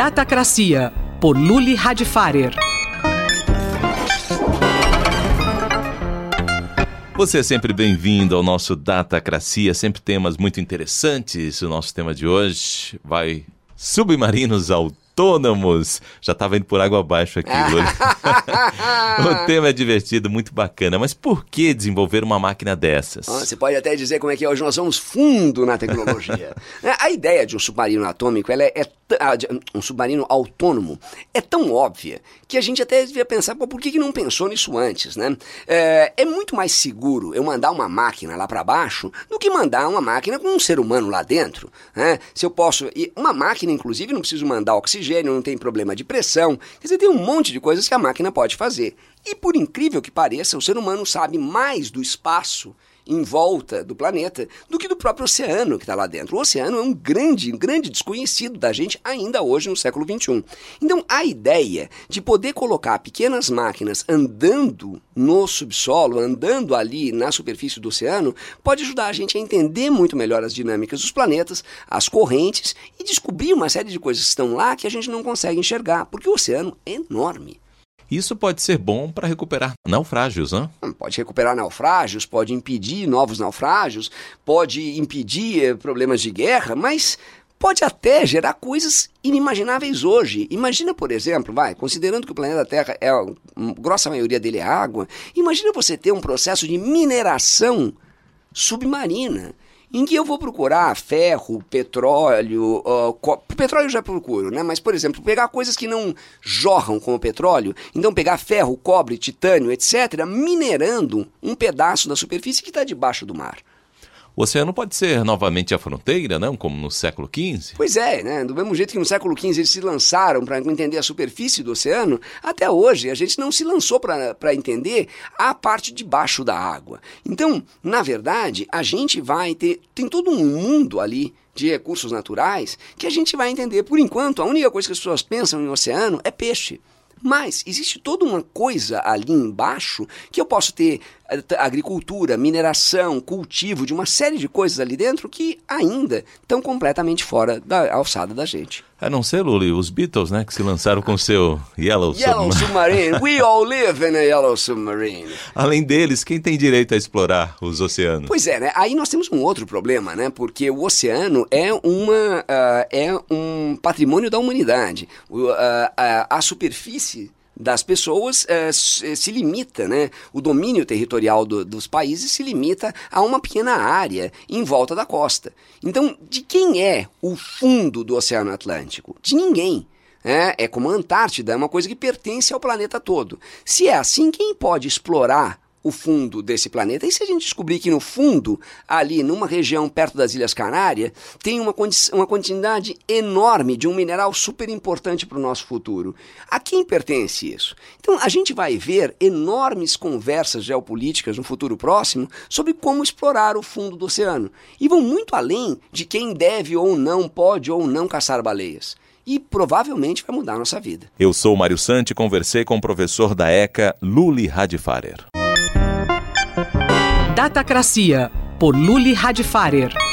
Datacracia, por Luli Radfarer. Você é sempre bem-vindo ao nosso Datacracia, sempre temas muito interessantes. O nosso tema de hoje vai submarinos autônomos. Já estava indo por água abaixo aqui, O tema é divertido, muito bacana. Mas por que desenvolver uma máquina dessas? Você pode até dizer como é que hoje nós somos fundo na tecnologia. É, a ideia de um submarino atômico, ela é, é um submarino autônomo, é tão óbvia que a gente até devia pensar, pô, por que, que não pensou nisso antes, né? É, é muito mais seguro eu mandar uma máquina lá para baixo do que mandar uma máquina com um ser humano lá dentro. Né? Se eu posso. E uma máquina, inclusive, não preciso mandar oxigênio oxigênio, não tem problema de pressão. Quer dizer, tem um monte de coisas que a máquina pode fazer. E por incrível que pareça, o ser humano sabe mais do espaço em volta do planeta do que do próprio oceano que está lá dentro. O oceano é um grande, grande desconhecido da gente ainda hoje no século XXI. Então, a ideia de poder colocar pequenas máquinas andando no subsolo, andando ali na superfície do oceano, pode ajudar a gente a entender muito melhor as dinâmicas dos planetas, as correntes e descobrir uma série de coisas que estão lá que a gente não consegue enxergar, porque o oceano é enorme. Isso pode ser bom para recuperar naufrágios, né? Pode recuperar naufrágios, pode impedir novos naufrágios, pode impedir eh, problemas de guerra, mas pode até gerar coisas inimagináveis hoje. Imagina, por exemplo, vai, considerando que o planeta Terra é a grossa maioria dele é água, imagina você ter um processo de mineração submarina em que eu vou procurar ferro, petróleo, uh, petróleo eu já procuro, né? Mas, por exemplo, pegar coisas que não jorram como petróleo, então pegar ferro, cobre, titânio, etc., minerando um pedaço da superfície que está debaixo do mar. O oceano pode ser novamente a fronteira, não? Como no século XV? Pois é, né? Do mesmo jeito que no século XV eles se lançaram para entender a superfície do oceano, até hoje a gente não se lançou para entender a parte de baixo da água. Então, na verdade, a gente vai ter. Tem todo um mundo ali de recursos naturais que a gente vai entender. Por enquanto, a única coisa que as pessoas pensam em oceano é peixe. Mas existe toda uma coisa ali embaixo que eu posso ter eh, agricultura, mineração, cultivo de uma série de coisas ali dentro que ainda estão completamente fora da alçada da gente. A não ser, Luli, os Beatles, né, que se lançaram com seu Yellow, Yellow Submarine. We all live in a Yellow Submarine. Além deles, quem tem direito a explorar os oceanos? Pois é, né? Aí nós temos um outro problema, né? Porque o oceano é uma uh, é um patrimônio da humanidade. Uh, uh, a superfície das pessoas é, se limita, né? O domínio territorial do, dos países se limita a uma pequena área em volta da costa. Então, de quem é o fundo do Oceano Atlântico? De ninguém. É, é como a Antártida, é uma coisa que pertence ao planeta todo. Se é assim, quem pode explorar o fundo desse planeta. E se a gente descobrir que no fundo, ali numa região perto das Ilhas Canárias, tem uma, uma quantidade enorme de um mineral super importante para o nosso futuro, a quem pertence isso? Então a gente vai ver enormes conversas geopolíticas no futuro próximo sobre como explorar o fundo do oceano. E vão muito além de quem deve ou não, pode ou não caçar baleias e provavelmente vai mudar a nossa vida. Eu sou Mário Santi e conversei com o professor da ECA, Luli Radfarer. Datacracia, por Luli Radfarer.